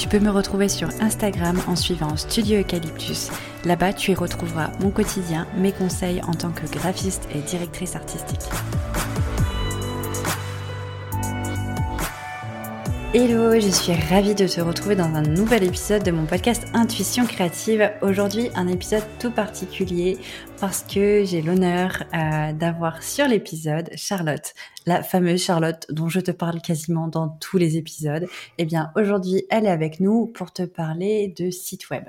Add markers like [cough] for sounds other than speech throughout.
Tu peux me retrouver sur Instagram en suivant Studio Eucalyptus. Là-bas, tu y retrouveras mon quotidien, mes conseils en tant que graphiste et directrice artistique. Hello, je suis ravie de te retrouver dans un nouvel épisode de mon podcast Intuition créative. Aujourd'hui, un épisode tout particulier parce que j'ai l'honneur euh, d'avoir sur l'épisode Charlotte, la fameuse Charlotte dont je te parle quasiment dans tous les épisodes. Eh bien, aujourd'hui, elle est avec nous pour te parler de site web.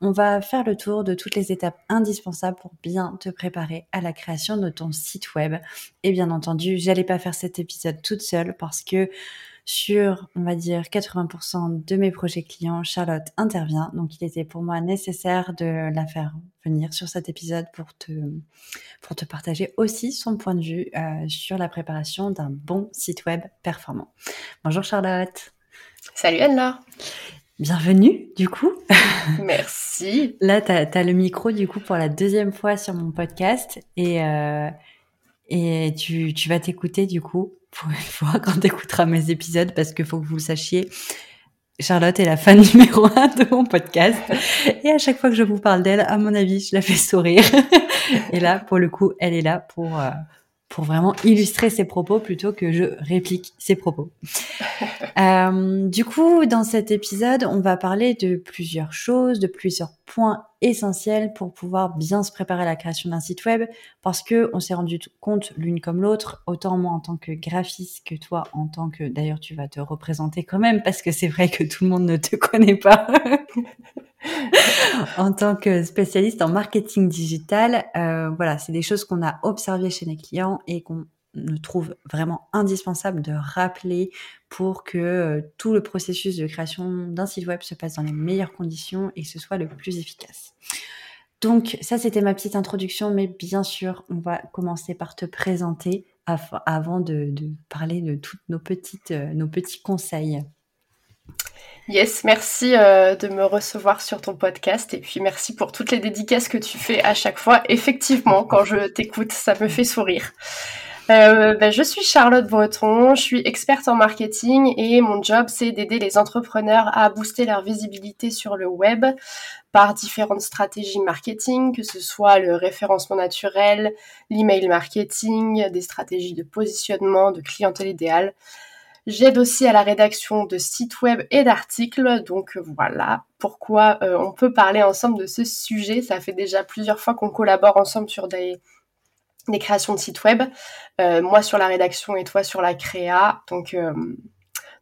On va faire le tour de toutes les étapes indispensables pour bien te préparer à la création de ton site web. Et bien entendu, j'allais pas faire cet épisode toute seule parce que sur, on va dire, 80% de mes projets clients, Charlotte intervient. Donc, il était pour moi nécessaire de la faire venir sur cet épisode pour te, pour te partager aussi son point de vue euh, sur la préparation d'un bon site web performant. Bonjour Charlotte. Salut Anne-Laure. Bienvenue, du coup. [laughs] Merci. Là, tu as, le micro, du coup, pour la deuxième fois sur mon podcast. Et, euh, et tu, tu vas t'écouter, du coup, pour une fois [laughs] quand tu écouteras mes épisodes parce qu'il faut que vous le sachiez. Charlotte est la fan [laughs] numéro un de mon podcast. Et à chaque fois que je vous parle d'elle, à mon avis, je la fais sourire. [laughs] Et là, pour le coup, elle est là pour, euh, pour vraiment illustrer ses propos plutôt que je réplique ses propos. [laughs] Euh, du coup, dans cet épisode, on va parler de plusieurs choses, de plusieurs points essentiels pour pouvoir bien se préparer à la création d'un site web, parce que on s'est rendu compte l'une comme l'autre, autant moi en tant que graphiste que toi en tant que, d'ailleurs, tu vas te représenter quand même, parce que c'est vrai que tout le monde ne te [laughs] connaît pas. [laughs] [laughs] en tant que spécialiste en marketing digital, euh, voilà, c'est des choses qu'on a observées chez les clients et qu'on trouve vraiment indispensable de rappeler pour que euh, tout le processus de création d'un site web se passe dans les meilleures conditions et que ce soit le plus efficace. Donc ça, c'était ma petite introduction, mais bien sûr, on va commencer par te présenter avant de, parler de tous nos, petites, euh, nos petits conseils. Yes, merci euh, de me recevoir sur ton podcast et puis merci pour toutes les dédicaces que tu fais à chaque fois. Effectivement, quand je t'écoute, ça me fait sourire. Euh, ben, je suis Charlotte Breton, je suis experte en marketing et mon job c'est d'aider les entrepreneurs à booster leur visibilité sur le web par différentes stratégies marketing, que ce soit le référencement naturel, l'email marketing, des stratégies de positionnement, de clientèle idéale. J'aide aussi à la rédaction de sites web et d'articles. Donc voilà pourquoi euh, on peut parler ensemble de ce sujet. Ça fait déjà plusieurs fois qu'on collabore ensemble sur des, créations de sites web. Euh, moi sur la rédaction et toi sur la créa. Donc euh,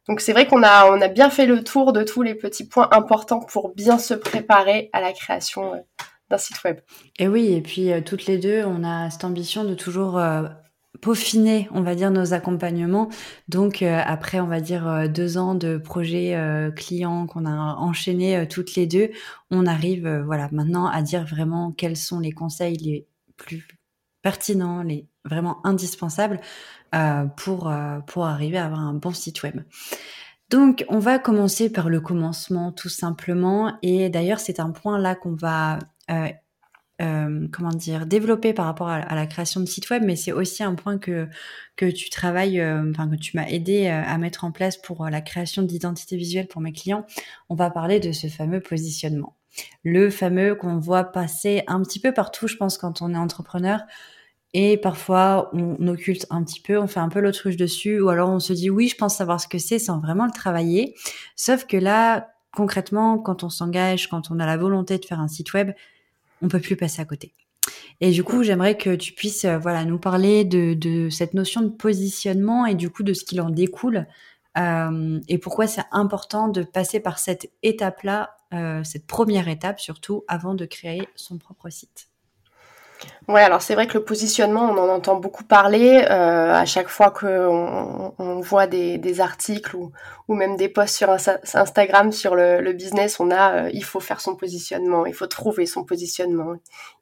donc c'est vrai qu'on a a bien fait le tour de tous les petits points importants pour bien se préparer à la création d'un site web. Et oui, et puis toutes les deux, on a cette ambition de toujours peaufiner, on va dire, nos accompagnements. Donc euh, après, on va dire euh, deux ans de projets euh, clients qu'on a enchaînés toutes les deux, on arrive, voilà, maintenant à dire vraiment quels sont les conseils les plus pertinents, les vraiment indispensables pour pour arriver à avoir un bon site web. Donc, on va commencer par le commencement tout simplement. Et d'ailleurs, c'est un point là qu'on va euh, comment dire développé par rapport à, la création de site web, mais c'est aussi un point que que tu travailles, euh, enfin que tu m'as aidé euh, à mettre en place pour la création d'identité visuelle pour mes clients. On va parler de ce fameux positionnement, le fameux qu'on voit passer un petit peu partout, je pense, quand on est entrepreneur. Et parfois, on occulte un petit peu, on fait un peu l'autruche dessus, ou alors on se dit oui, je pense savoir ce que c'est sans vraiment le travailler. Sauf que là, concrètement, quand on s'engage, quand on a la volonté de faire un site web, on peut plus passer à côté. Et du coup, j'aimerais que tu puisses euh, voilà nous parler de, cette notion de positionnement et du coup de ce qu'il en découle euh, et pourquoi c'est important de passer par cette étape-là, euh, cette première étape surtout, avant de créer son propre site. Ouais, alors c'est vrai que le positionnement, on en entend beaucoup parler euh, à chaque fois qu'on on voit des, des articles ou, ou, même des posts sur Instagram sur le, le business. On a, euh, il faut faire son positionnement, il faut trouver son positionnement,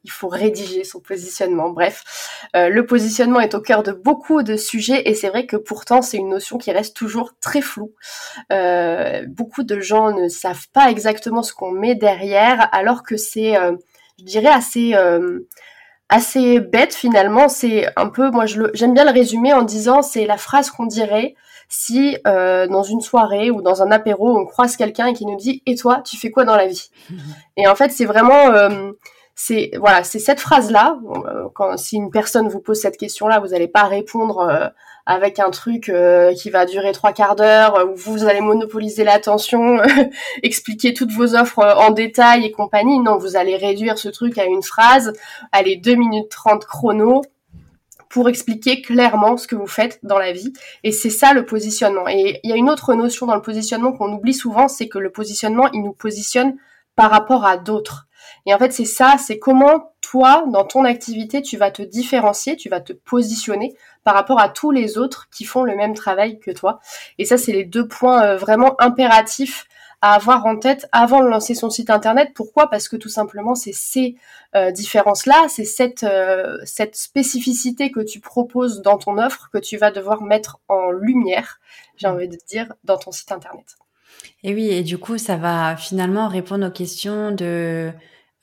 il faut rédiger son positionnement. Bref, euh, le positionnement est au cœur de beaucoup de sujets et c'est vrai que pourtant c'est une notion qui reste toujours très floue. Euh, beaucoup de gens ne savent pas exactement ce qu'on met derrière, alors que c'est, je dirais, assez assez bête finalement. C'est un peu, moi j'aime bien le résumer en disant c'est la phrase qu'on dirait si euh, dans une soirée ou dans un apéro on croise quelqu'un et qui nous dit et toi tu fais quoi dans la vie? [laughs] Et en fait c'est vraiment euh, c'est voilà c'est cette phrase là. Euh, quand si une personne vous pose cette question là, vous n'allez pas répondre avec un truc euh, qui va durer trois quarts d'heure, où vous allez monopoliser l'attention, [laughs] expliquer toutes vos offres en détail et compagnie. Non, vous allez réduire ce truc à une phrase, allez, 2 minutes 30 chrono pour expliquer clairement ce que vous faites dans la vie. Et c'est ça le positionnement. Et il y a une autre notion dans le positionnement qu'on oublie souvent, c'est que le positionnement, il nous positionne par rapport à d'autres. Et en fait, c'est ça, c'est comment toi, dans ton activité, tu vas te différencier, tu vas te positionner par rapport à tous les autres qui font le même travail que toi. Et ça, c'est les deux points euh, vraiment impératifs à avoir en tête avant de lancer son site internet. Pourquoi? Parce que tout simplement, c'est ces euh, différences-là, c'est cette, euh, cette spécificité que tu proposes dans ton offre que tu vas devoir mettre en lumière, j'ai envie de dire, dans ton site internet. Et oui, et du coup, ça va finalement répondre aux questions de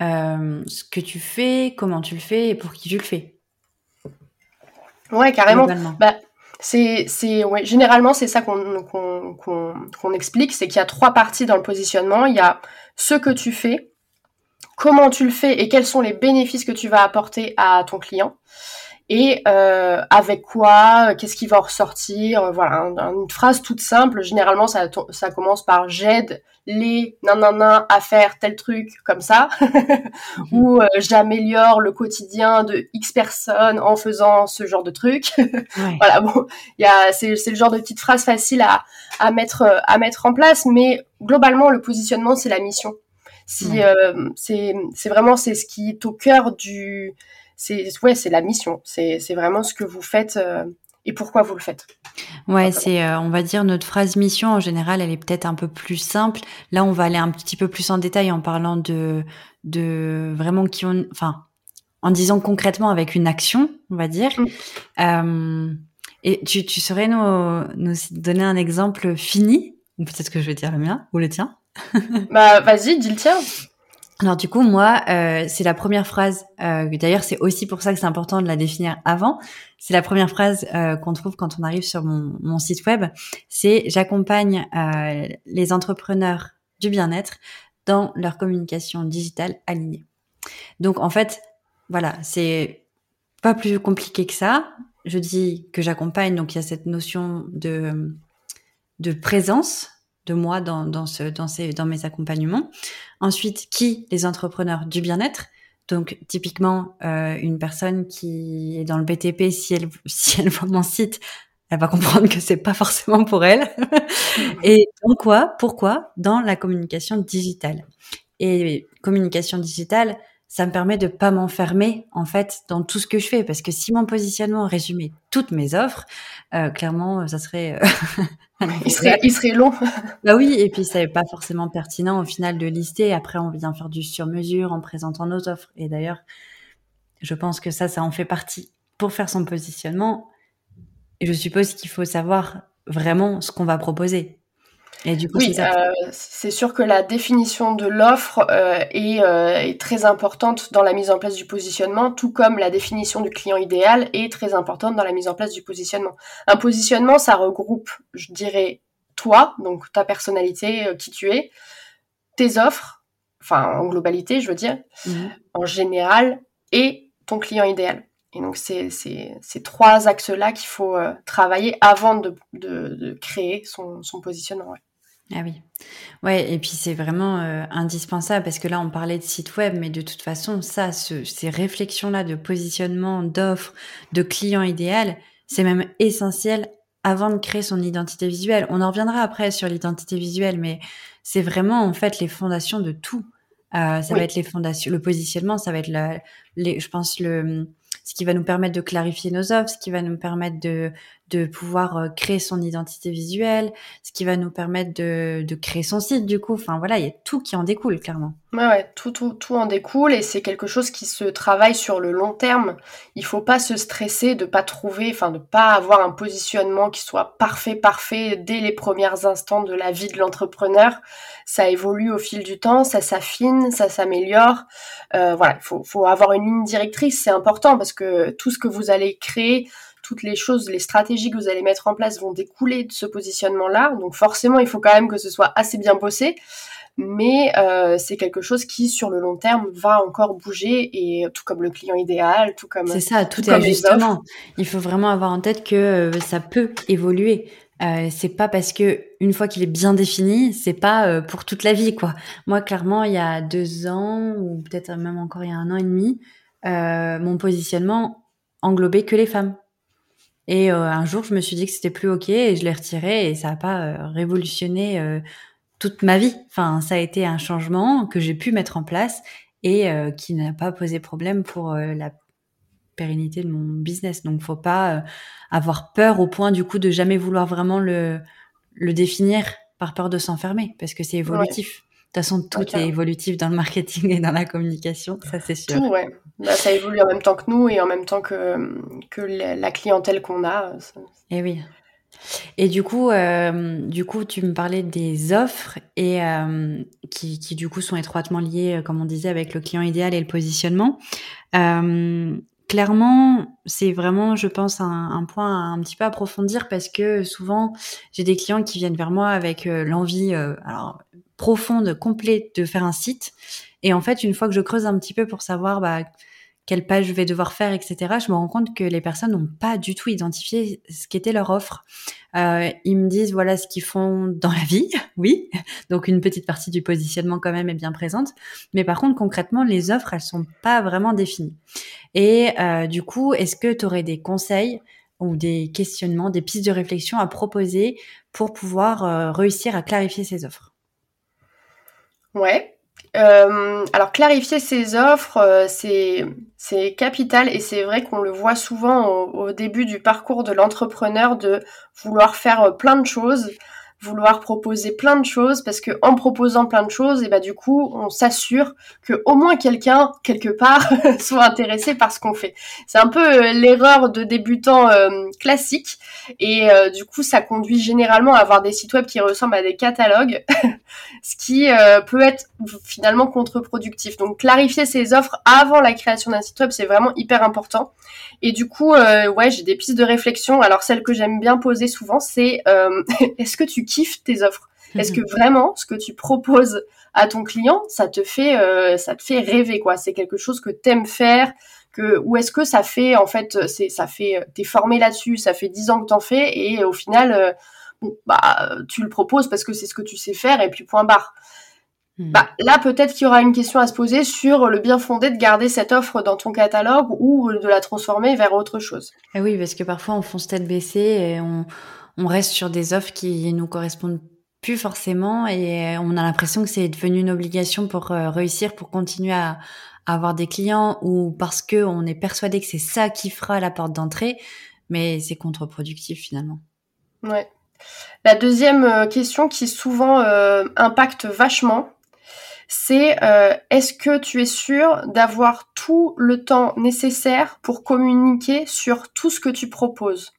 ce que tu fais, comment tu le fais et pour qui tu le fais. Ouais, carrément. Bah, c'est, c'est, ouais, généralement, c'est ça qu'on, qu'on, qu'on, explique, c'est qu'il y a trois parties dans le positionnement. Il y a ce que tu fais, comment tu le fais et quels sont les bénéfices que tu vas apporter à ton client et euh, avec quoi, qu'est-ce qui va ressortir, euh, voilà, une phrase toute simple. Généralement, ça, ça commence par j'aide les nanana à faire tel truc comme ça, mhm. [laughs] ou euh, j'améliore le quotidien de X personnes en faisant ce genre de truc. [laughs] voilà, bon, il y a, c'est, c'est le genre de petite phrase facile à, à mettre à mettre en place, mais globalement, le positionnement, c'est la mission. Si euh, c'est c'est vraiment c'est ce qui est au cœur du c'est ouais, c'est la mission. C'est vraiment ce que vous faites euh, et pourquoi vous le faites. Ouais, c'est euh, on va dire notre phrase mission en général, elle est peut-être un peu plus simple. Là, on va aller un petit peu plus en détail en parlant de de vraiment qui ont enfin en disant concrètement avec une action, on va dire. Mm. Euh, et tu, tu saurais nous, nous donner un exemple fini ou peut-être que je vais dire le mien ou le tien? bah vas-y, dis le tien. Alors du coup, moi, euh, c'est la première phrase. Euh, D'ailleurs, c'est aussi pour ça que c'est important de la définir avant. C'est la première phrase euh, qu'on trouve quand on arrive sur mon, mon site web. C'est j'accompagne euh, les entrepreneurs du bien-être dans leur communication digitale alignée. Donc en fait, voilà, c'est pas plus compliqué que ça. Je dis que j'accompagne, donc il y a cette notion de de présence de moi dans, dans, ce, dans, ces, dans mes accompagnements. Ensuite, qui Les entrepreneurs du bien-être. Donc, typiquement, euh, une personne qui est dans le BTP, si elle, [laughs] si elle voit mon site, elle va comprendre que c'est pas forcément pour elle. [laughs] Et donc quoi? Pourquoi? Dans la communication digitale. Et communication digitale, ça me permet de pas m'enfermer en fait dans tout ce que je fais parce que si mon positionnement résumait toutes mes offres, euh, clairement ça serait, euh, [laughs] [laughs] il serait il serait long. [laughs] bah oui et puis c'est pas forcément pertinent au final de lister. Après on vient faire du sur mesure en présentant nos offres et d'ailleurs je pense que ça ça en fait partie pour faire son positionnement. Et je suppose qu'il faut savoir vraiment ce qu'on va proposer. Et du coup, oui, euh, c'est sûr que la définition de l'offre euh, est, euh, est, très importante dans la mise en place du positionnement, tout comme la définition du client idéal est très importante dans la mise en place du positionnement. Un positionnement, ça regroupe, je dirais, toi, donc ta personnalité, qui tu es, tes offres, enfin en globalité, je veux dire, mhm. en général, et ton client idéal. Et donc, c'est ces trois axes-là qu'il faut travailler avant de, de, de créer son, son positionnement. Ouais. Ah oui. Ouais, et puis c'est vraiment euh, indispensable parce que là, on parlait de site web, mais de toute façon, ça, ces réflexions-là de positionnement, d'offres, de client idéal, c'est même essentiel avant de créer son identité visuelle. On en reviendra après sur l'identité visuelle, mais c'est vraiment en fait les fondations de tout. ça va être les fondations, le positionnement, ça va être les, je pense le ce qui va nous permettre de clarifier nos offres, ce qui va nous permettre de, de pouvoir euh, créer son identité visuelle, ce qui va nous permettre de, créer son site du coup. Enfin voilà, il y a tout qui en découle clairement. Ouais, ouais, tout, tout, tout en découle et c'est quelque chose qui se travaille sur le long terme. Il faut pas se stresser de pas trouver, enfin de pas avoir un positionnement qui soit parfait, parfait dès les premiers instants de la vie de l'entrepreneur. Ça évolue au fil du temps, ça s'affine, ça s'améliore. Euh, voilà, il faut avoir une ligne directrice, c'est important parce que tout ce que vous allez créer, toutes les choses, les stratégies que vous allez mettre en place vont découler de ce positionnement-là. Donc forcément, il faut quand même que ce soit assez bien bossé mais euh, c'est quelque chose qui sur le long terme va encore bouger et tout comme le client idéal, tout comme c'est ça, tout, est justement. Il faut vraiment avoir en tête que euh, ça peut évoluer. Euh, c'est pas parce que une fois qu'il est bien défini, c'est pas euh, pour toute la vie quoi. Moi clairement, il y a deux ans ou peut-être même encore il y a un an et demi, mon positionnement englobait que les femmes. Et un jour, je me suis dit que c'était plus ok et je l'ai retiré et ça a pas révolutionné toute ma vie. Enfin, ça a été un changement que j'ai pu mettre en place et euh, qui n'a pas posé problème pour euh, la pérennité de mon business. Donc, faut pas euh, avoir peur au point du coup de jamais vouloir vraiment le le définir par peur de s'enfermer parce que c'est évolutif. Toute façon, tout est évolutif dans le marketing et dans la communication, ça c'est sûr. Tout, ouais. Bah, ça évolue en même temps que nous et en même temps que, que la clientèle qu'on a. Et eh oui. Et du coup, euh, du coup, tu me parlais des offres et euh, qui, qui, du coup sont étroitement liées, euh, comme on disait, avec le client idéal et le positionnement. Euh, clairement, c'est vraiment, je pense, un, un, point un petit peu approfondir parce que souvent, j'ai des clients qui viennent vers moi avec l'envie, alors profonde, complète, de faire un site. Et en fait, une fois que je creuse un petit peu pour savoir, bah quelle page je vais devoir faire, etc., je me rends compte que les personnes n'ont pas du tout identifié ce qu'était leur offre. Euh, ils me disent voilà ce qu'ils font dans la vie, [laughs] oui, donc une petite partie du positionnement quand même est bien présente, mais par contre concrètement les offres elles sont pas vraiment définies. Et euh, du coup, est-ce que tu aurais des conseils ou des questionnements, des pistes de réflexion à proposer pour pouvoir euh, réussir à clarifier ces offres? Ouais, euh, alors clarifier ses offres, euh, c'est capital et c'est vrai qu'on le voit souvent au, au, début du parcours de l'entrepreneur de vouloir faire euh, plein de choses vouloir proposer plein de choses parce que en proposant plein de choses et bah du coup on s'assure que au moins quelqu'un quelque part [laughs] soit intéressé par ce qu'on fait. C'est un peu euh, l'erreur de débutant euh, classique et euh, du coup ça conduit généralement à avoir des sites web qui ressemblent à des catalogues [laughs] ce qui peut être finalement contre-productif. Donc clarifier ses offres avant la création d'un site web c'est vraiment hyper important et du coup ouais j'ai des pistes de réflexion. Alors celle que j'aime bien poser souvent c'est [laughs] est-ce que tu kiffes tes offres? Est-ce que vraiment ce que tu proposes à ton client, ça te fait, euh, ça te fait rêver quoi? C'est quelque chose que t'aimes faire que, ou est-ce que ça fait en fait, c'est, ça fait, t'es formé là-dessus, ça fait dix ans que t'en fais et au final, euh, bah, tu le proposes parce que c'est ce que tu sais faire et puis point barre. Hmm. Bah, là, peut-être qu'il y aura une question à se poser sur le bien fondé de garder cette offre dans ton catalogue ou de la transformer vers autre chose. Et eh oui, parce que parfois on fonce tête baissée et on, on reste sur des offres qui nous correspondent plus forcément et on a l'impression que c'est devenu une obligation pour euh, réussir, pour continuer à, avoir des clients ou parce que on est persuadé que c'est ça qui fera la porte d'entrée, mais c'est contre-productif finalement. Ouais. La deuxième euh, question qui souvent euh, impacte vachement, c'est est-ce que tu es sûr d'avoir tout le temps nécessaire pour communiquer sur tout ce que tu proposes?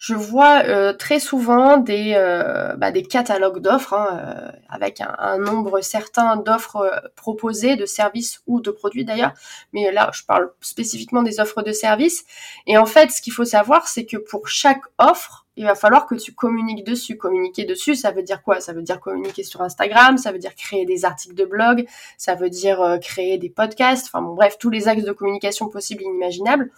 Je vois euh, très souvent des, euh, bah, catalogues d'offres hein, euh, avec un, nombre certain d'offres proposées, de services ou de produits d'ailleurs. Mais là, je parle spécifiquement des offres de services. Et en fait, ce qu'il faut savoir, c'est que pour chaque offre, il va falloir que tu communiques dessus. Communiquer dessus, ça veut dire quoi? Ça veut dire communiquer sur Instagram, ça veut dire créer des articles de blog, ça veut dire créer des podcasts, enfin bon, bref, tous les axes de communication possibles et inimaginables.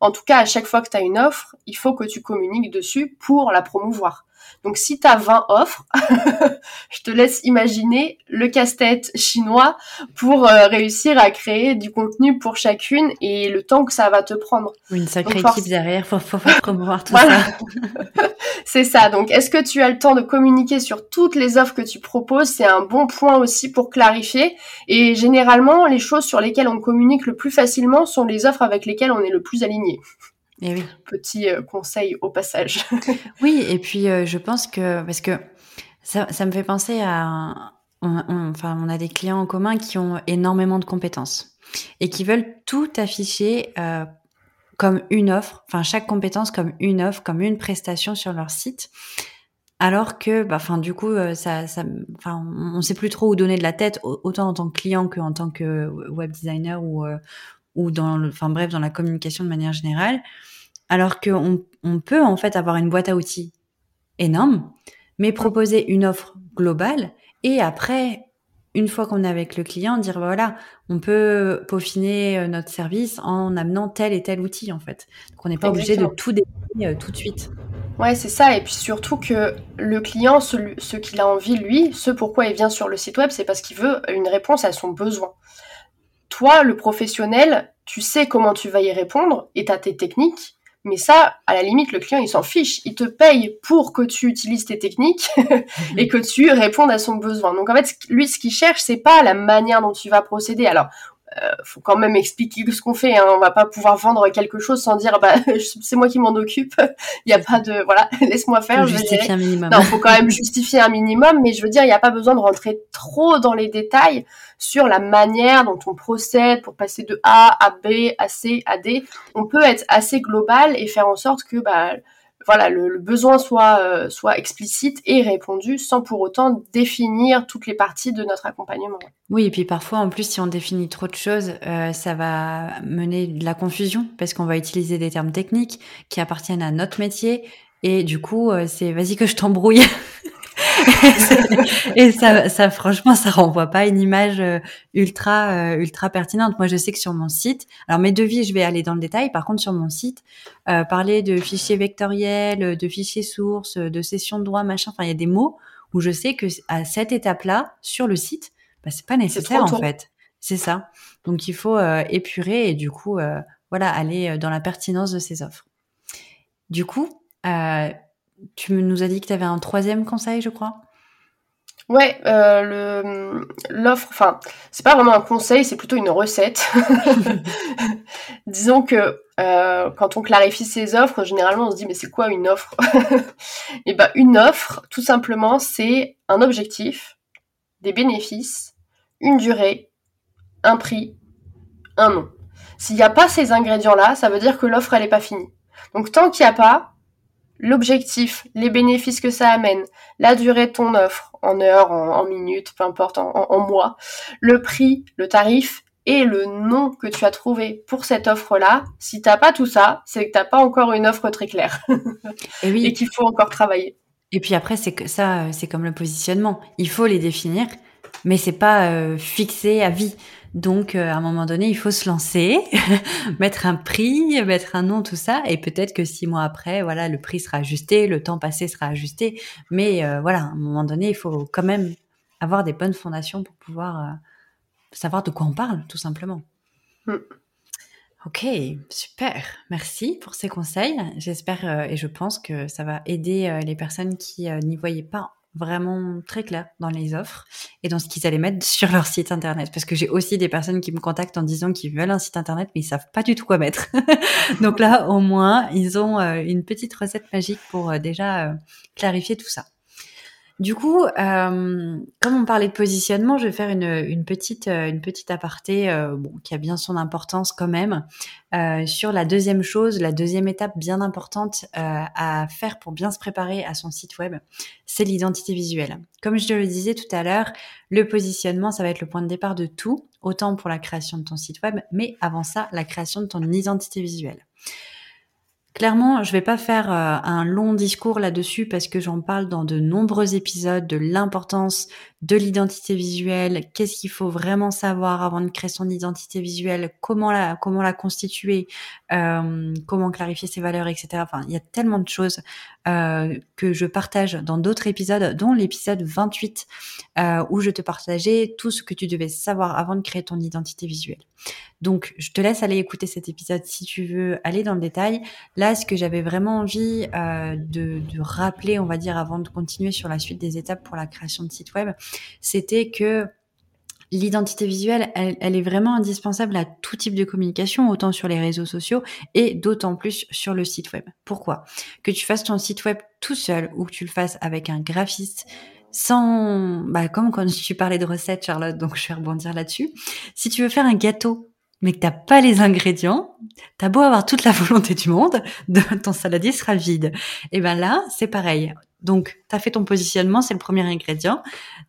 En tout cas, à chaque fois que tu as une offre, il faut que tu communiques dessus pour la promouvoir. Donc si tu as 20 offres, [laughs] je te laisse imaginer le casse-tête chinois pour euh, réussir à créer du contenu pour chacune et le temps que ça va te prendre. une sacrée équipe derrière pour, pour promouvoir tout ça. [laughs] C'est ça. Donc est-ce que tu as le temps de communiquer sur toutes les offres que tu proposes? C'est un bon point aussi pour clarifier. Et généralement, les choses sur lesquelles on communique le plus facilement sont les offres avec lesquelles on est le plus aligné. Et eh oui. Petit euh, conseil au passage. [laughs] oui, et puis euh, je pense que parce que ça, ça me fait penser à, enfin, on a des clients en commun qui ont énormément de compétences et qui veulent tout afficher euh, comme une offre, enfin chaque compétence comme une offre, comme une prestation sur leur site. Alors que, bah, enfin, du coup, ça, ça, enfin, on sait plus trop où donner de la tête, autant en tant que client qu'en tant que web designer ou, ou dans le, enfin bref, dans la communication de manière générale. Alors qu'on on peut en fait avoir une boîte à outils énorme, mais proposer une offre globale et après, une fois qu'on est avec le client, dire bah, voilà, on peut peaufiner euh, notre service en amenant tel et tel outil en fait. Donc on n'est pas obligé de tout définir euh, tout de suite. Ouais, c'est ça. Et puis surtout que le client, ce, ce qu'il a envie, lui, ce pourquoi il vient sur le site web, c'est parce qu'il veut une réponse à son besoin toi, le professionnel, tu sais comment tu vas y répondre et tu as tes techniques. Mais ça, à la limite, le client, il s'en fiche. Il te paye pour que tu utilises tes techniques [laughs] et que tu répondes à son besoin. Donc, en fait, lui, ce qu'il cherche, c'est pas la manière dont tu vas procéder. Alors, faut quand même expliquer ce qu'on fait. Hein. On va pas pouvoir vendre quelque chose sans dire bah [laughs] c'est moi qui m'en occupe. Il [laughs] y a pas de voilà, [laughs] laisse-moi faire. Faut justifier un minimum. Non, faut quand même justifier un minimum, mais je veux dire, il n'y a pas besoin de rentrer trop dans les détails sur la manière dont on procède pour passer de A à B à C à D. On peut être assez global et faire en sorte que bah voilà, le, besoin soit, euh, soit explicite et répondu sans pour autant définir toutes les parties de notre accompagnement. Oui, et puis parfois, en plus, si on définit trop de choses, euh, ça va mener de la confusion parce qu'on va utiliser des termes techniques qui appartiennent à notre métier. Et du coup, euh, c'est vas-y que je t'embrouille. [laughs] et ça, ça, franchement, ça renvoie pas une image euh, ultra, euh, ultra pertinente. Moi, je sais que sur mon site, alors mes devis, je vais aller dans le détail. Par contre, sur mon site, euh, parler de fichiers vectoriels, de fichiers sources, de sessions de droit, machin. Enfin, il y a des mots où je sais que à cette étape-là, sur le site, bah, c'est pas nécessaire en fait. C'est ça. Donc, il faut épurer et du coup, voilà, aller dans la pertinence de ces offres. Du coup, tu nous as dit que tu avais un troisième conseil, je crois. Ouais, euh, le l'offre, enfin, c'est pas vraiment un conseil, c'est plutôt une recette. [laughs] [laughs] Disons que euh, quand on clarifie ses offres, généralement on se dit mais c'est quoi une offre? Et [laughs] eh ben une offre, tout simplement, c'est un objectif, des bénéfices, une durée, un prix, un nom. S'il n'y a pas ces ingrédients-là, ça veut dire que l'offre elle est pas finie. Donc tant qu'il n'y a pas, l'objectif, les bénéfices que ça amène, la durée de ton offre, en heures, en, minutes, peu importe, en, mois, le prix, le tarif et le nom que tu as trouvé pour cette offre-là. Si t'as pas tout ça, c'est que t'as pas encore une offre très claire. [laughs] et, oui. et qu'il faut encore travailler. Et puis après, c'est que ça, c'est comme le positionnement. Il faut les définir, mais c'est pas euh, fixé à vie. Donc, euh, à un moment donné, il faut se lancer, [laughs] mettre un prix, mettre un nom, tout ça, et peut-être que six mois après, voilà, le prix sera ajusté, le temps passé sera ajusté. Mais euh, voilà, à un moment donné, il faut quand même avoir des bonnes fondations pour pouvoir euh, savoir de quoi on parle, tout simplement. Mm. Ok, super. Merci pour ces conseils. J'espère et je pense que ça va aider les personnes qui n'y voyaient pas vraiment très clair dans les offres et dans ce qu'ils allaient mettre sur leur site internet. Parce que j'ai aussi des personnes qui me contactent en disant qu'ils veulent un site internet, mais ils savent pas du tout quoi mettre. [laughs] Donc là, au moins, ils ont euh, une petite recette magique pour euh, déjà euh, clarifier tout ça. Du coup, euh, comme on parlait de positionnement, je vais faire une, petite, euh, une petite aparté euh, bon, qui a bien son importance quand même sur la deuxième chose, la deuxième étape bien importante à faire pour bien se préparer à son site web, c'est l'identité visuelle. Comme je te le disais tout à l'heure, le positionnement, ça va être le point de départ de tout, autant pour la création de ton site web, mais avant ça, la création de ton identité visuelle. Clairement, je vais pas faire euh, un long discours là-dessus parce que j'en parle dans de nombreux épisodes de l'importance de l'identité visuelle, qu'est-ce qu'il faut vraiment savoir avant de créer son identité visuelle, comment la, comment la constituer, euh, comment clarifier ses valeurs, etc. Enfin, il y a tellement de choses euh, que je partage dans d'autres épisodes, dont l'épisode 28, euh, où je te partageais tout ce que tu devais savoir avant de créer ton identité visuelle. Donc, je te laisse aller écouter cet épisode si tu veux aller dans le détail. Là, ce que j'avais vraiment envie de, de, rappeler, on va dire, avant de continuer sur la suite des étapes pour la création de site web, c'était que L'identité visuelle, elle, est vraiment indispensable à tout type de communication, autant sur les réseaux sociaux et d'autant plus sur le site web. Pourquoi? Que tu fasses ton site web tout seul ou que tu le fasses avec un graphiste, sans, bah, comme quand tu parlais de recettes, Charlotte, donc je vais rebondir là-dessus. Si tu veux faire un gâteau, mais que t'as pas les ingrédients, t'as beau avoir toute la [laughs] volonté du monde, ton saladier sera vide. Et ben là, c'est pareil. Donc, tu as fait ton positionnement, c'est le premier ingrédient.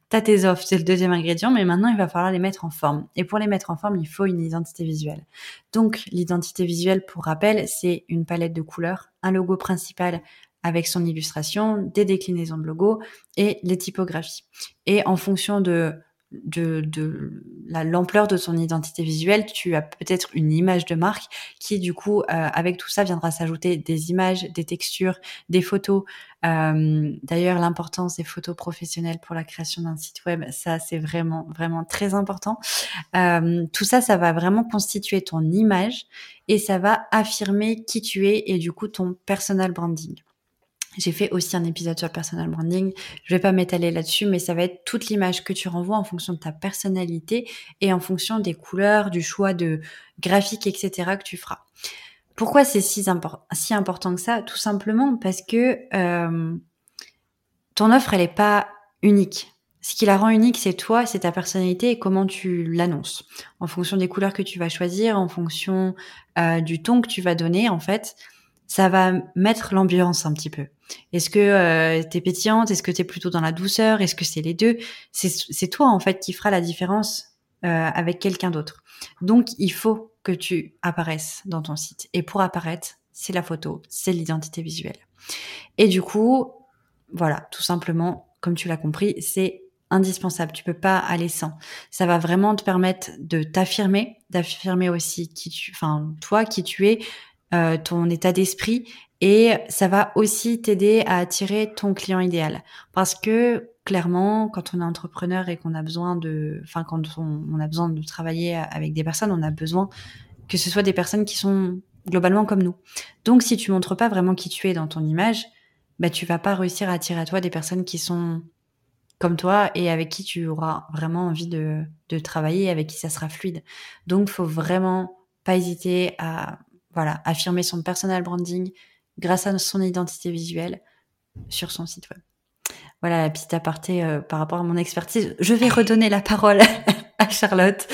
Tu as tes offres, c'est le deuxième ingrédient, mais maintenant, il va falloir les mettre en forme. Et pour les mettre en forme, il faut une identité visuelle. Donc, l'identité visuelle, pour rappel, c'est une palette de couleurs, un logo principal avec son illustration, des déclinaisons de logo et les typographies. Et en fonction de de, de l'ampleur de ton identité visuelle, tu as peut-être une image de marque qui, du coup, euh, avec tout ça, viendra s'ajouter des images, des textures, des photos. Euh, D'ailleurs, l'importance des photos professionnelles pour la création d'un site web, ça, c'est vraiment, vraiment très important. Euh, tout ça, ça va vraiment constituer ton image et ça va affirmer qui tu es et, du coup, ton personal branding. J'ai fait aussi un épisode sur le personal branding. Je vais pas m'étaler là-dessus, mais ça va être toute l'image que tu renvoies en fonction de ta personnalité et en fonction des couleurs, du choix de graphique, etc. que tu feras. Pourquoi c'est si, important que ça? Tout simplement parce que euh, ton offre, elle n'est pas unique. Ce qui la rend unique, c'est toi, c'est ta personnalité et comment tu l'annonces. En fonction des couleurs que tu vas choisir, en fonction euh, du ton que tu vas donner, en fait, ça va mettre l'ambiance un petit peu. Est-ce que euh, t'es pétillante? Est-ce que t'es plutôt dans la douceur? Est-ce que c'est les deux? C'est toi en fait qui fera la différence euh, avec quelqu'un d'autre. Donc il faut que tu apparaisses dans ton site. Et pour apparaître, c'est la photo, c'est l'identité visuelle. Et du coup, voilà, tout simplement, comme tu l'as compris, c'est indispensable. Tu peux pas aller sans. Ça va vraiment te permettre de t'affirmer, d'affirmer aussi qui tu, enfin toi qui tu es, euh, ton état d'esprit et ça va aussi t'aider à attirer ton client idéal. Parce que clairement, quand on est entrepreneur et qu'on a besoin de, enfin quand on, a besoin de travailler avec des personnes, on a besoin que ce soit des personnes qui sont globalement comme nous. Donc si tu montres pas vraiment qui tu es dans ton image, bah tu vas pas réussir à attirer à toi des personnes qui sont comme toi et avec qui tu auras vraiment envie de, de travailler, avec qui ça sera fluide. Donc faut vraiment pas hésiter à voilà, affirmer son personal branding grâce à son identité visuelle sur son site web. Voilà la petite aparté euh, par rapport à mon expertise. Je vais redonner la parole [laughs] à Charlotte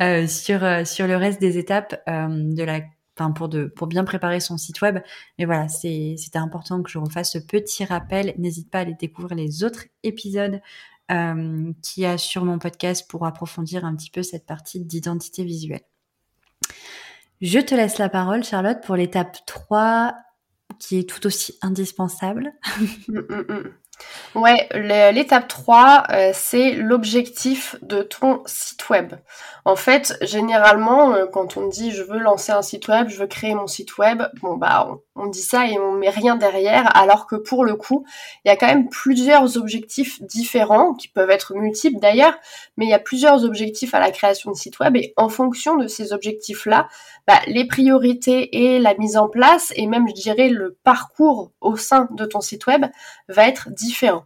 euh, sur euh, sur le reste des étapes de la Enfin, pour, de, pour bien préparer son site web. Mais voilà, c'était important que je refasse ce petit rappel. N'hésite pas à aller découvrir les autres épisodes qu'il y a sur mon podcast pour approfondir un petit peu cette partie d'identité visuelle. Je te laisse la parole, Charlotte, pour l'étape 3, qui est tout aussi indispensable. Mm, mm, mm. Ouais, l'étape 3, euh, c'est l'objectif de ton site web. En fait, généralement, euh, quand on dit je veux lancer un site web, je veux créer mon site web, bon bah on, dit ça et on met rien derrière, alors que pour le coup, il y a quand même plusieurs objectifs différents, qui peuvent être multiples d'ailleurs, mais il y a plusieurs objectifs à la création de site web et en fonction de ces objectifs-là, bah, les priorités et la mise en place, et même je dirais le parcours au sein de ton site web va être différent.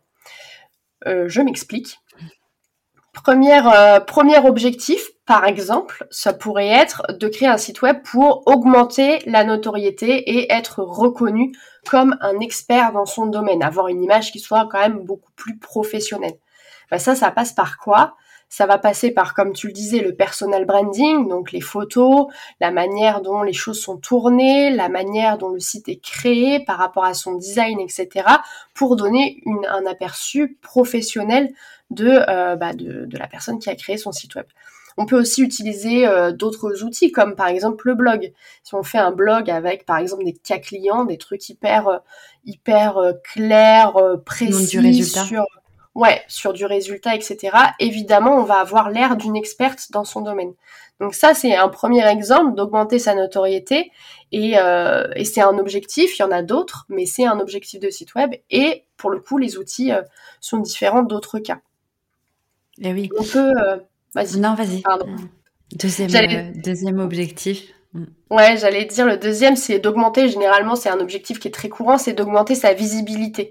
Euh, je m'explique. Euh, premier objectif, par exemple, ça pourrait être de créer un site web pour augmenter la notoriété et être reconnu comme un expert dans son domaine, avoir une image qui soit quand même beaucoup plus professionnelle. Ben ça, ça passe par quoi? Ça va passer par, comme tu le disais, le personal branding, donc les photos, la manière dont les choses sont tournées, la manière dont le site est créé par rapport à son design, etc., pour donner un aperçu professionnel euh, bah, de, de, la personne qui a créé son site web. On peut aussi utiliser euh, d'autres outils comme par exemple le blog. Si on fait un blog avec par exemple des cas clients, des trucs hyper euh, hyper clairs, précis sur ouais, sur du résultat, etc., évidemment, on va avoir l'air d'une experte dans son domaine. Donc ça, c'est un premier exemple d'augmenter sa notoriété et, euh, et c'est un objectif. Il y en a d'autres, mais c'est un objectif de site web. Et pour le coup, les outils euh, sont différents d'autres cas. Et eh oui. On peut. Euh, vas-y. Non, vas-y. Pardon. Deuxième, deuxième objectif. Mm. Ouais, j'allais dire le deuxième, c'est d'augmenter. Généralement, c'est un objectif qui est très courant, c'est d'augmenter sa visibilité.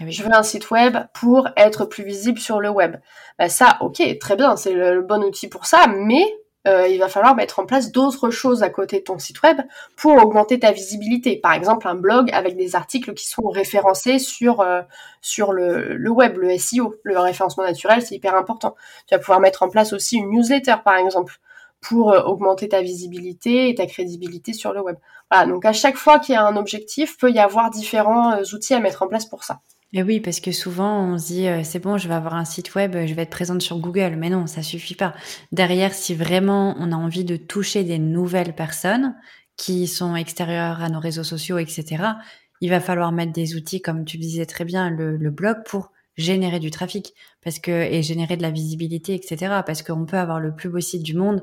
Eh Je veux un site web pour être plus visible sur le web. Bah, ça, ok, très bien, c'est le, bon outil pour ça, mais euh, il va falloir mettre en place d'autres choses à côté de ton site web pour augmenter ta visibilité. Par exemple, un blog avec des articles qui sont référencés sur euh, sur le, le, web, le SEO, le référencement naturel, c'est hyper important. Tu vas pouvoir mettre en place aussi une newsletter, par exemple, pour euh, augmenter ta visibilité et ta crédibilité sur le web. Voilà, donc à chaque fois qu'il y a un objectif, peut y avoir différents outils à mettre en place pour ça. Et oui, parce que souvent on se dit euh, c'est bon, je vais avoir un site web, je vais être présente sur Google, mais non, ça suffit pas. Derrière, si vraiment on a envie de toucher des nouvelles personnes qui sont extérieures à nos réseaux sociaux, etc., il va falloir mettre des outils comme tu disais très bien le, le blog pour générer du trafic parce que et générer de la visibilité, etc. Parce qu'on peut avoir le plus beau site du monde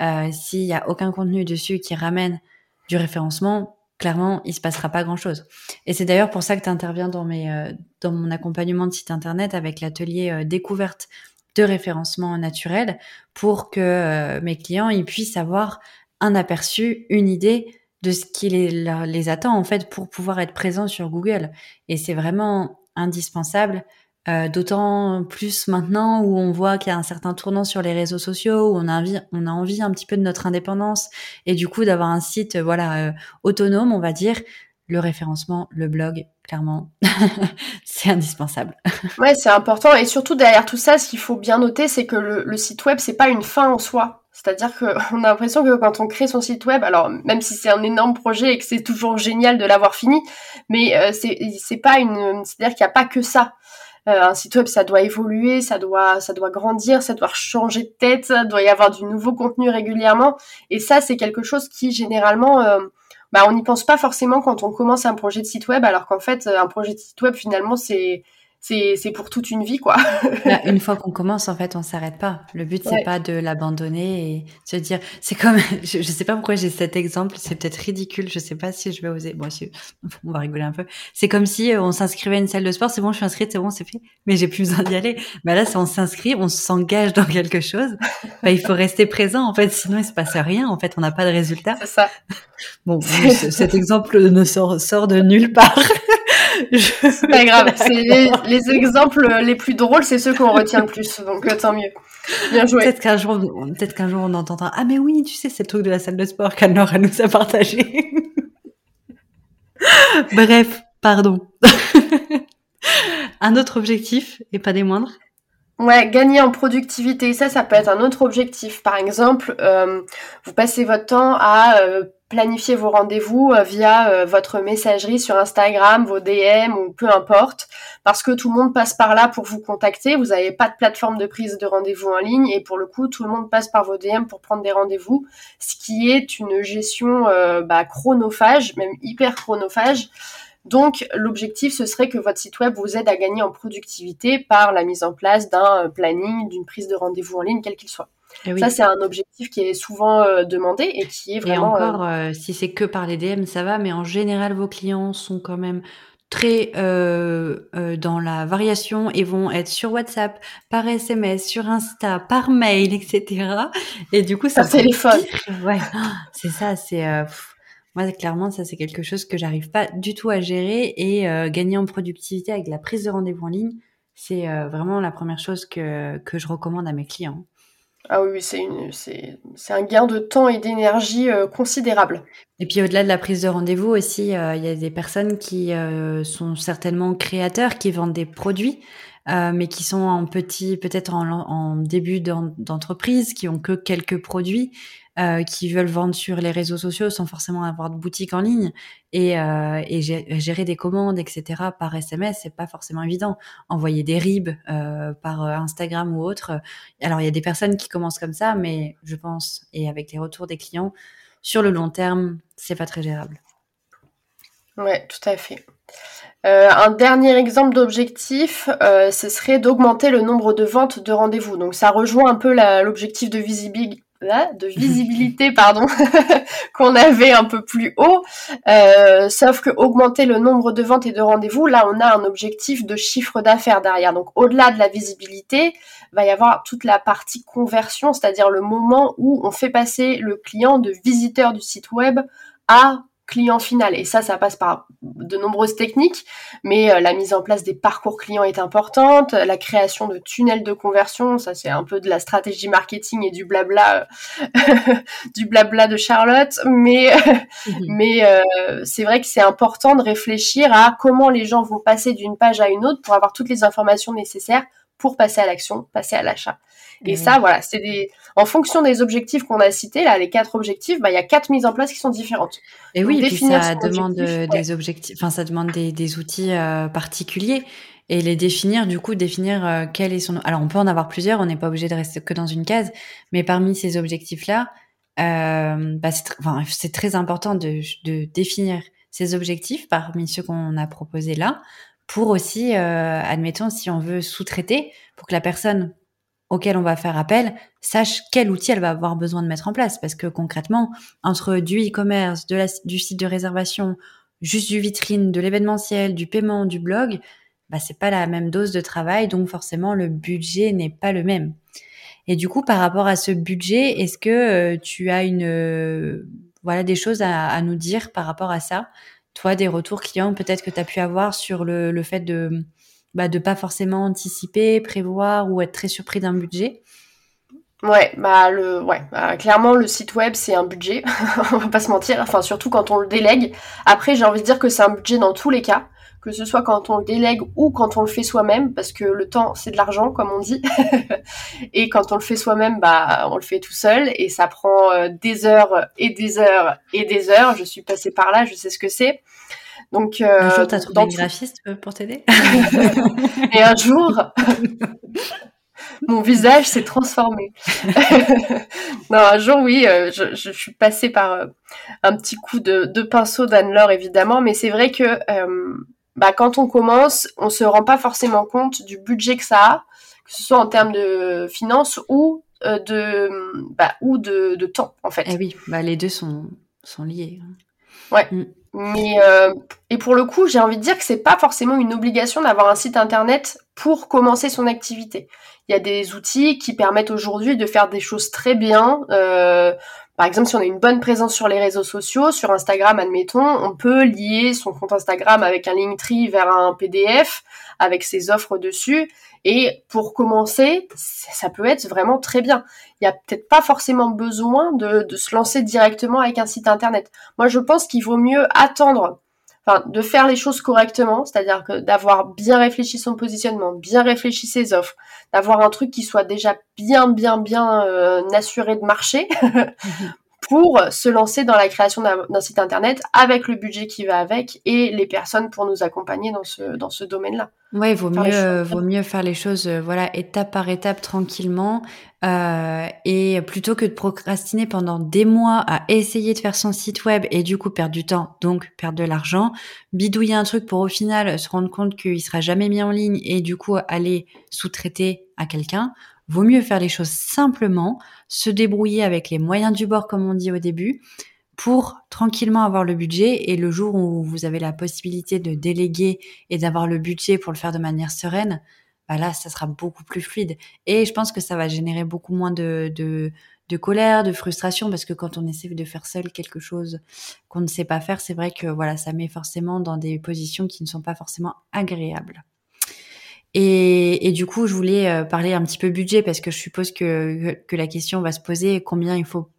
euh, s'il y a aucun contenu dessus qui ramène du référencement, clairement, il se passera pas grand chose. Et c'est d'ailleurs pour ça que tu interviens euh, dans mon accompagnement de site internet avec l'atelier euh, découverte de référencement naturel pour que euh, mes clients ils puissent avoir un aperçu, une idée de ce qui les, les attend en fait pour pouvoir être présents sur Google. Et c'est vraiment indispensable euh, d'autant plus maintenant où on voit qu'il y a un certain tournant sur les réseaux sociaux, où on a envie, on a envie un petit peu de notre indépendance et du coup d'avoir un site voilà euh, autonome, on va dire. Le référencement, le blog, clairement, [laughs] c'est indispensable. [laughs] Ouais, c'est important et surtout derrière tout ça, ce qu'il faut bien noter, c'est que le, le site web, c'est pas une fin en soi. C'est-à-dire qu'on [laughs] a l'impression que quand on crée son site web, alors même si c'est un énorme projet et que c'est toujours génial de l'avoir fini, mais euh, c'est pas une, c'est-à-dire qu'il n'y a pas que ça. Euh, un site web, ça doit évoluer, ça doit, ça doit grandir, ça doit changer de tête, ça doit y avoir du nouveau contenu régulièrement. Et ça, c'est quelque chose qui généralement, euh, bah, on n'y pense pas forcément quand on commence un projet de site web, alors qu'en fait, un projet de site web, finalement, c'est c'est pour toute une vie quoi. [laughs] Bah, une fois qu'on commence en fait on s'arrête pas. Le but c'est pas de l'abandonner et se dire c'est comme [laughs] je, je, sais pas pourquoi j'ai cet exemple, c'est peut-être ridicule, je sais pas si je vais oser. Bon si, [laughs] on va rigoler un peu. C'est comme si euh, on s'inscrivait à une salle de sport, c'est bon, je suis inscrite, c'est bon, c'est fait, mais j'ai plus besoin d'y aller. Bah là, c'est on s'inscrit, on s'engage dans quelque chose, bah, il faut rester présent en fait, sinon il se passe rien en fait, on n'a pas de résultat. C'est ça. Bon, cet exemple ne sort, sort de nulle part. C'est pas grave. Les, les, exemples les plus drôles, c'est ceux qu'on retient le plus. Donc euh, tant mieux. Bien joué. Peut-être qu'un jour, peut-être qu'un jour on entendra. Ah mais oui, tu sais, c'est le truc de la salle de sport qu'Anne-Laure nous a partagé. [laughs] Bref, pardon. [laughs] un autre objectif, et pas des moindres. Ouais, gagner en productivité, ça, ça peut être un autre objectif. Par exemple, euh, vous passez votre temps à euh, planifier vos rendez-vous euh, via euh, votre messagerie sur Instagram, vos DM ou peu importe, parce que tout le monde passe par là pour vous contacter. Vous n'avez pas de plateforme de prise de rendez-vous en ligne et pour le coup, tout le monde passe par vos DM pour prendre des rendez-vous, ce qui est une gestion euh, bah, chronophage, même hyper chronophage. Donc l'objectif, ce serait que votre site web vous aide à gagner en productivité par la mise en place d'un planning, d'une prise de rendez-vous en ligne, quel qu'il soit. Eh ça, c'est un objectif qui est souvent euh, demandé et qui est vraiment. Et encore, euh, si c'est que par les DM, ça va, mais en général, vos clients sont quand même très euh, dans la variation et vont être sur WhatsApp, par SMS, sur Insta, par mail, etc. Et du coup, ça. Par téléphone. Ouais, [gasps] c'est ça, c'est. moi, clairement, ça, c'est quelque chose que j'arrive pas du tout à gérer et gagner en productivité avec la prise de rendez-vous en ligne, c'est vraiment la première chose que, que je recommande à mes clients. Ah oui, c'est un gain de temps et d'énergie euh, considérable. Et puis au-delà de la prise de rendez-vous aussi, euh, il y a des personnes qui euh, sont certainement créateurs, qui vendent des produits, mais qui sont en petit, peut-être en, début d'entreprise, qui ont que quelques produits euh, qui veulent vendre sur les réseaux sociaux sans forcément avoir de boutique en ligne et, euh, gérer des commandes, etc. par SMS, c'est pas forcément évident. Envoyer des ribs euh, par Instagram ou autre. Alors il y a des personnes qui commencent comme ça, mais je pense et avec les retours des clients, sur le long terme, c'est pas très gérable. Ouais, tout à fait. Euh, un dernier exemple d'objectif, euh, ce serait d'augmenter le nombre de ventes de rendez-vous. Donc ça rejoint un peu l'objectif de visibilité de [laughs] visibilité pardon [laughs] qu'on avait un peu plus haut euh, sauf que augmenter le nombre de ventes et de rendez-vous là on a un objectif de chiffre d'affaires derrière donc au-delà de la visibilité va y avoir toute la partie conversion c'est-à-dire le moment où on fait passer le client de visiteur du site web à client final. Et ça, ça passe par de nombreuses techniques, mais euh, la mise en place des parcours clients est importante, la création de tunnels de conversion, ça c'est un peu de la stratégie marketing et du blabla, euh, [laughs] du blabla de Charlotte, mais mhm. mais euh, c'est vrai que c'est important de réfléchir à comment les gens vont passer d'une page à une autre pour avoir toutes les informations nécessaires pour passer à l'action, passer à l'achat. Et ça, voilà, c'est des, en fonction des objectifs qu'on a cités, là, les quatre objectifs, bah, il y a quatre mises en place qui sont différentes. Et oui, et puis ça demande des objectifs, enfin, ça demande des, des outils euh, particuliers et les définir, du coup, définir euh, quel est son. Alors, on peut en avoir plusieurs, on n'est pas obligé de rester que dans une case, mais parmi ces objectifs-là, euh, bah, c'est, enfin, c'est très important de, de définir ces objectifs parmi ceux qu'on a proposés là, pour aussi, euh, admettons, si on veut sous-traiter, pour que la personne auquel on va faire appel sache quel outil elle va avoir besoin de mettre en place. Parce que concrètement, entre du e-commerce, du site de réservation, juste du vitrine, de l'événementiel, du paiement, du blog, bah, c'est pas la même dose de travail, donc forcément le budget n'est pas le même. Et du coup, par rapport à ce budget, est-ce que euh, tu as une euh, voilà des choses à, nous dire par rapport à ça? Toi, des retours clients peut-être que tu as pu avoir sur le, fait de bah, de pas forcément anticiper, prévoir ou être très surpris d'un budget? Ouais, bah le, ouais, bah, clairement le site web c'est un budget, [laughs] on va pas se mentir. Enfin surtout quand on le délègue. Après j'ai envie de dire que c'est un budget dans tous les cas, que ce soit quand on le délègue ou quand on le fait soi-même, parce que le temps c'est de l'argent comme on dit. [laughs] et quand on le fait soi-même, bah on le fait tout seul et ça prend euh, des heures et des heures et des heures. Je suis passée par là, je sais ce que c'est. Donc, euh, un jour, t'as trouvé un graphiste euh, pour t'aider [laughs] [laughs] Et un jour, mon visage s'est transformé. non, un jour, oui, euh, je, je, suis passée par euh, un petit coup de, de pinceau d'Anne-Laure, évidemment, mais c'est vrai que bah, quand on commence, on se rend pas forcément compte du budget que ça a, que ce soit en termes de finances ou de bah, ou de, de, temps, en fait. Eh oui, bah, les deux sont, sont liés. Hein. Ouais. Mm. Mais euh, et pour le coup, j'ai envie de dire que c'est pas forcément une obligation d'avoir un site internet pour commencer son activité. Il y a des outils qui permettent aujourd'hui de faire des choses très bien. Euh, par exemple, si on a une bonne présence sur les réseaux sociaux, sur Instagram, admettons, on peut lier son compte Instagram avec un Linktree vers un PDF avec ses offres dessus. Et pour commencer, ça peut être vraiment très bien. Il n'y a peut-être pas forcément besoin de, se lancer directement avec un site internet. Moi, je pense qu'il vaut mieux attendre, de faire les choses correctement, c'est-à-dire que d'avoir bien réfléchi son positionnement, bien réfléchi ses offres, d'avoir un truc qui soit déjà bien, bien, bien euh, assuré de marché. [laughs] pour se lancer dans la création d'un site internet avec le budget qui va avec et les personnes pour nous accompagner dans ce, dans ce domaine-là. Ouais, vaut mieux, vaut mieux faire les choses, euh, voilà, étape par étape, tranquillement, euh, et plutôt que de procrastiner pendant des mois à essayer de faire son site web et du coup perdre du temps, donc perdre de l'argent, bidouiller un truc pour au final se rendre compte qu'il sera jamais mis en ligne et du coup aller sous-traiter à quelqu'un. Vaut mieux faire les choses simplement, se débrouiller avec les moyens du bord, comme on dit au début, pour tranquillement avoir le budget et le jour où vous avez la possibilité de déléguer et d'avoir le budget pour le faire de manière sereine, bah là, ça sera beaucoup plus fluide. Et je pense que ça va générer beaucoup moins de, de, de colère, de frustration, parce que quand on essaie de faire seul quelque chose qu'on ne sait pas faire, c'est vrai que voilà, ça met forcément dans des positions qui ne sont pas forcément agréables. Et, du coup, je voulais euh, parler un petit peu budget parce que je suppose que, que la question va se poser combien il faut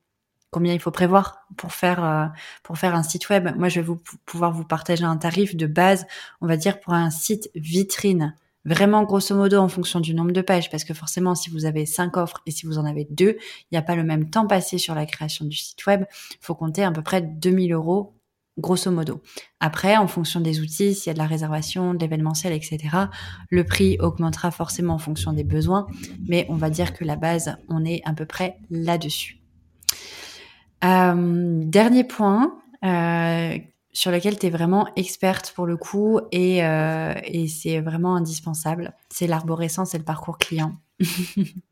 combien il faut prévoir pour faire euh, pour faire un site web. Moi, je vais vous pouvoir vous partager un tarif de base, on va dire pour un site vitrine. Vraiment grosso modo en fonction du nombre de pages, parce que forcément, si vous avez cinq offres et si vous en avez deux, il n'y a pas le même temps passé sur la création du site web. Il faut compter à peu près 2000 euros grosso modo. Après, en fonction des outils, s'il y a de la réservation, de l'événementiel, etc., le prix augmentera forcément en fonction des besoins, mais on va dire que la base, on est à peu près là-dessus. Euh, dernier point, euh, sur lequel tu es vraiment experte pour le coup euh, et c'est vraiment indispensable. C'est l'arborescence et le parcours client. [laughs]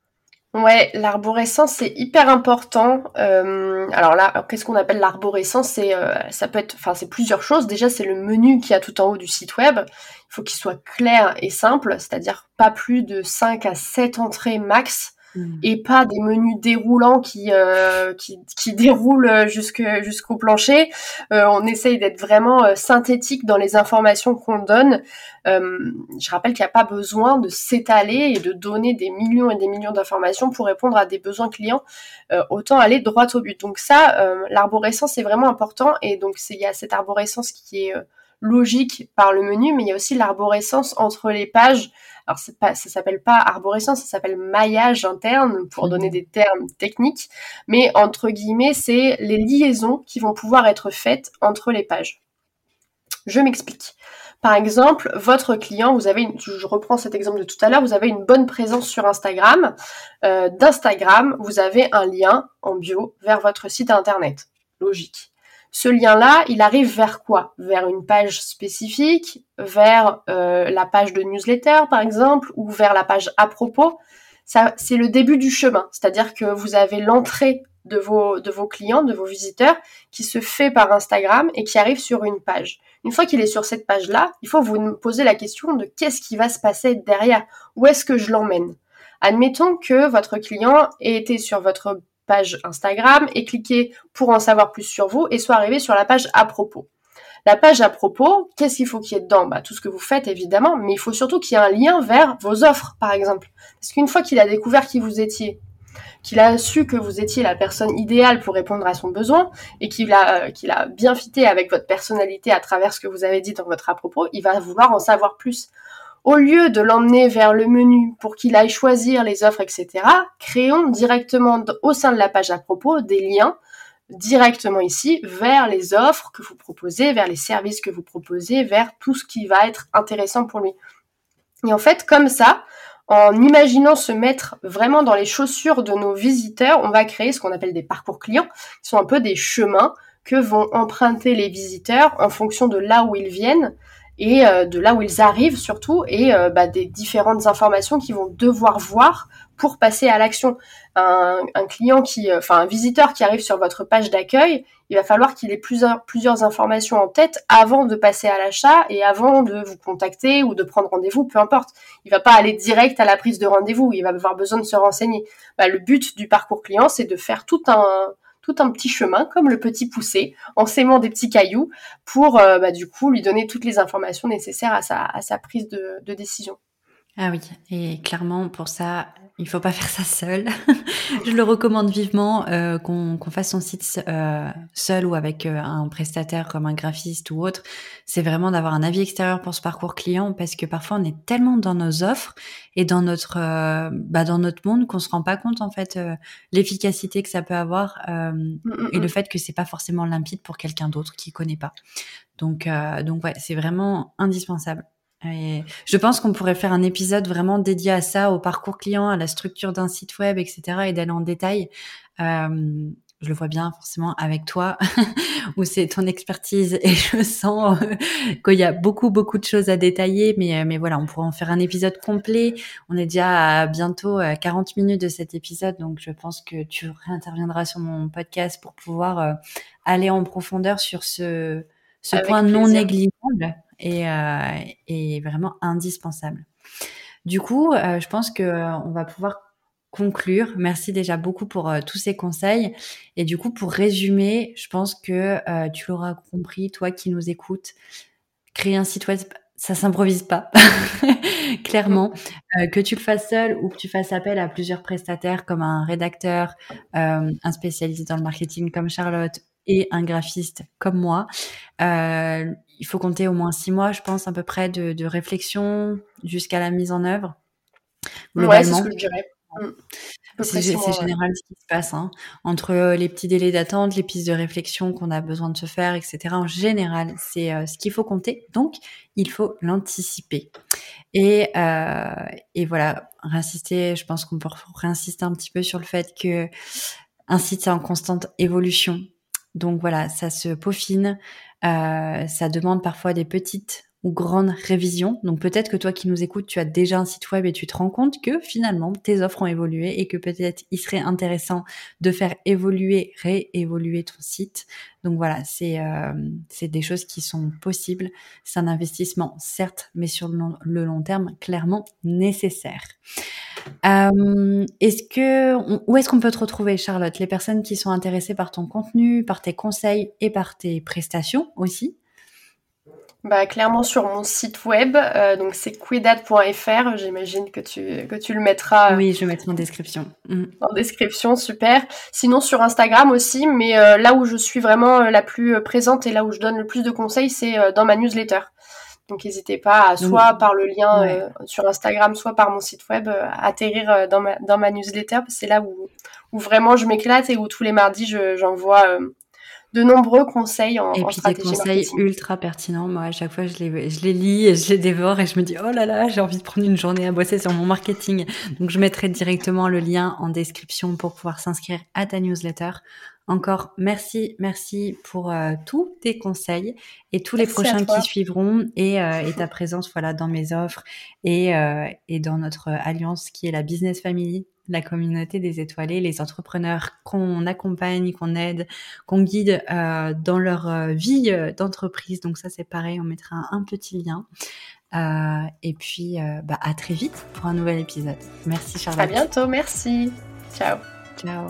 Ouais, l'arborescence c'est hyper important. Euh, alors là, qu'est-ce qu'on appelle l'arborescence? C'est euh, ça peut être, enfin c'est plusieurs choses. Déjà c'est le menu qui a tout en haut du site web. Il faut qu'il soit clair et simple, c'est-à-dire pas plus de 5 à 7 entrées max Mm. et pas des menus déroulants qui euh, qui, qui, [laughs] déroulent jusqu'au plancher. Euh, on essaye d'être vraiment euh, synthétique dans les informations qu'on donne. je rappelle qu'il n'y a pas besoin de s'étaler et de donner des millions et des millions d'informations pour répondre à des besoins clients. autant aller droit au but. Donc ça, l'arborescence est vraiment important et donc il y a cette arborescence qui est logique par le menu, mais il y a aussi l'arborescence entre les pages alors pas, ça s'appelle pas arborescence, ça s'appelle maillage interne pour mhm. donner des termes techniques, mais entre guillemets, c'est les liaisons qui vont pouvoir être faites entre les pages. Je m'explique. Par exemple, votre client, vous avez, je reprends cet exemple de tout à l'heure, vous avez une bonne présence sur Instagram. Euh, D'Instagram, vous avez un lien en bio vers votre site internet. Logique. Ce lien-là, il arrive vers quoi? Vers une page spécifique, vers euh, la page de newsletter par exemple, ou vers la page à propos? Ça, c'est le début du chemin, c'est-à-dire que vous avez l'entrée de vos, de vos clients, de vos visiteurs, qui se fait par Instagram et qui arrive sur une page. Une fois qu'il est sur cette page-là, il faut vous poser la question de qu'est-ce qui va se passer derrière? Où est-ce que je l'emmène? Admettons que votre client ait été sur votre page Instagram et cliquez pour en savoir plus sur vous et soit arrivé sur la page à propos. La page à propos, qu'est-ce qu'il faut qu'il y ait dedans? Bah, Tout ce que vous faites évidemment, mais il faut surtout qu'il y ait un lien vers vos offres par exemple. Parce qu'une fois qu'il a découvert qui vous étiez, qu'il a su que vous étiez la personne idéale pour répondre à son besoin et qu'il a, euh, qu'il a bien fité avec votre personnalité à travers ce que vous avez dit dans votre à propos, il va vouloir en savoir plus. Au lieu de l'emmener vers le menu pour qu'il aille choisir les offres, etc., créons directement au sein de la page à propos des liens directement ici vers les offres que vous proposez, vers les services que vous proposez, vers tout ce qui va être intéressant pour lui. Et en fait, comme ça, en imaginant se mettre vraiment dans les chaussures de nos visiteurs, on va créer ce qu'on appelle des parcours clients, qui sont un peu des chemins que vont emprunter les visiteurs en fonction de là où ils viennent et euh, de là où ils arrivent surtout et euh, bah, des différentes informations qu'ils vont devoir voir pour passer à l'action. Un, client qui, euh, enfin un visiteur qui arrive sur votre page d'accueil, il va falloir qu'il ait plusieurs, informations en tête avant de passer à l'achat et avant de vous contacter ou de prendre rendez-vous, peu importe. Il va pas aller direct à la prise de rendez-vous, il va avoir besoin de se renseigner. Bah, le but du parcours client, c'est de faire tout un, tout un petit chemin, comme le petit poussé, en s'aimant des petits cailloux, pour euh, bah, du coup lui donner toutes les informations nécessaires à sa, prise de décision. Ah oui, et clairement pour ça, il faut pas [laughs] faire ça seul. [laughs] je le recommande vivement euh, qu'on fasse son site euh, seul ou avec euh, un prestataire comme un graphiste ou autre. C'est vraiment d'avoir un avis extérieur pour ce parcours client parce que parfois on est tellement dans nos offres et dans notre bah, dans notre monde qu'on se rend pas compte en fait l'efficacité que ça peut avoir mm, mm, et le mm. fait que c'est pas forcément limpide pour quelqu'un d'autre qui connaît pas. Donc donc ouais, c'est vraiment indispensable. Et je pense qu'on pourrait faire un épisode vraiment dédié à ça, au parcours client, à la structure d'un site web, etc. et d'aller en détail. Euh, je le vois bien forcément avec toi, [laughs] où c'est ton expertise et je sens euh, qu'il y a beaucoup, beaucoup de choses à détailler. Mais, euh, mais voilà, on pourrait en faire un épisode complet. On est déjà à bientôt 40 minutes de cet épisode, donc je pense que tu réinterviendras sur mon podcast pour pouvoir euh, aller en profondeur sur ce, ce point non négligeable et, euh, vraiment indispensable. Du coup, euh, je pense que euh, on va pouvoir conclure. Merci déjà beaucoup pour tous ces conseils. Et du coup, pour résumer, je pense que tu l'auras compris, toi qui nous écoutes, créer un site web, ça s'improvise pas, [laughs] clairement. [laughs] que tu le fasses seul ou que tu fasses appel à plusieurs prestataires comme un rédacteur, un spécialiste dans le marketing comme Charlotte et un graphiste comme moi. Euh, il faut compter au moins six mois, je pense, à peu près de, réflexion jusqu'à la mise en œuvre. Globalement. c'est ce que je dirais. Mm. C'est général ce qui se passe hein. entre euh, les petits délais d'attente, les pistes de réflexion qu'on a besoin de se faire, etc. En général, c'est euh, ce qu'il faut compter. Donc, il faut l'anticiper. Et, euh, et voilà, réinsister. Je pense qu'on peut réinsister un petit peu sur le fait que un site c'est en constante évolution. Donc voilà, ça se peaufine. Euh, ça demande parfois des petites ou grande révision. Donc peut-être que toi qui nous écoutes, tu as déjà un site web et tu te rends compte que finalement tes offres ont évolué et que peut-être il serait intéressant de faire évoluer, réévoluer ton site. Donc voilà, c'est euh, c'est des choses qui sont possibles. C'est un investissement certes, mais sur le long, terme clairement nécessaire. Euh, est-ce que où est-ce qu'on peut te retrouver, Charlotte? Les personnes qui sont intéressées par ton contenu, par tes conseils et par tes prestations aussi? Bah, clairement sur mon site web, euh, donc c'est quidad.fr, j'imagine que tu, que tu le mettras. Euh, oui, je mettrai en description. Mm. En description, super. Sinon sur Instagram aussi, mais euh, là où je suis vraiment la plus présente et là où je donne le plus de conseils, c'est dans ma newsletter. Donc n'hésitez pas à soit par le lien sur Instagram, soit par mon site web, à atterrir dans ma, dans ma newsletter, c'est là où, où vraiment je m'éclate et où tous les mardis j'envoie de nombreux conseils en, et puis des conseils ultra pertinents. Moi, à chaque fois, je les, je les lis et je les dévore et je me dis, oh là là, j'ai envie de prendre une journée à bosser sur mon marketing. Donc, je mettrai directement le lien en description pour pouvoir s'inscrire à ta newsletter. Encore merci, merci pour euh, tous tes conseils et tous les prochains qui suivront et, euh, et, ta [laughs] présence voilà dans mes offres et, euh, et dans notre alliance qui est la Business Family la communauté des étoilés, les entrepreneurs qu'on accompagne, qu'on aide, qu'on guide euh, dans leur euh, vie euh, d'entreprise. Donc ça c'est pareil, on mettra un, petit lien. et puis bah, à très vite pour un nouvel épisode. Merci Charlotte. À bientôt, merci. Ciao. Ciao.